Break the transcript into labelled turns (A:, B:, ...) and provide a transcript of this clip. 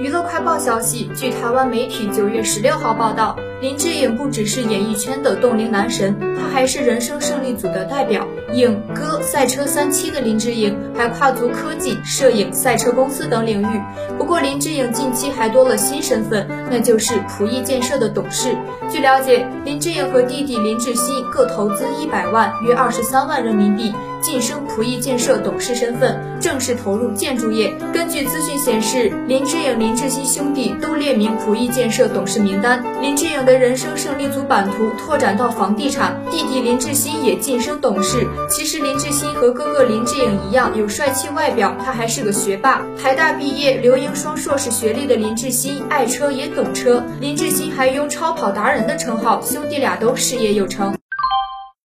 A: 娱乐快报消息，据台湾媒体九月十六号报道，林志颖不只是演艺圈的冻龄男神，他还是人生胜利组的代表。影歌赛车三期的林志颖，还跨足科技、摄影、赛车公司等领域。不过，林志颖近期还多了新身份，那就是普益建设的董事。据了解，林志颖和弟弟林志鑫各投资一百万，约二十三万人民币。晋升普益建设董事身份，正式投入建筑业。根据资讯显示，林志颖、林志鑫兄弟都列名普益建设董事名单。林志颖的人生胜利组版图拓展到房地产，弟弟林志鑫也晋升董事。其实林志鑫和哥哥林志颖一样，有帅气外表，他还是个学霸。台大毕业，留英双硕士学历的林志鑫，爱车也懂车。林志鑫还拥超跑达人的称号，兄弟俩都事业有成。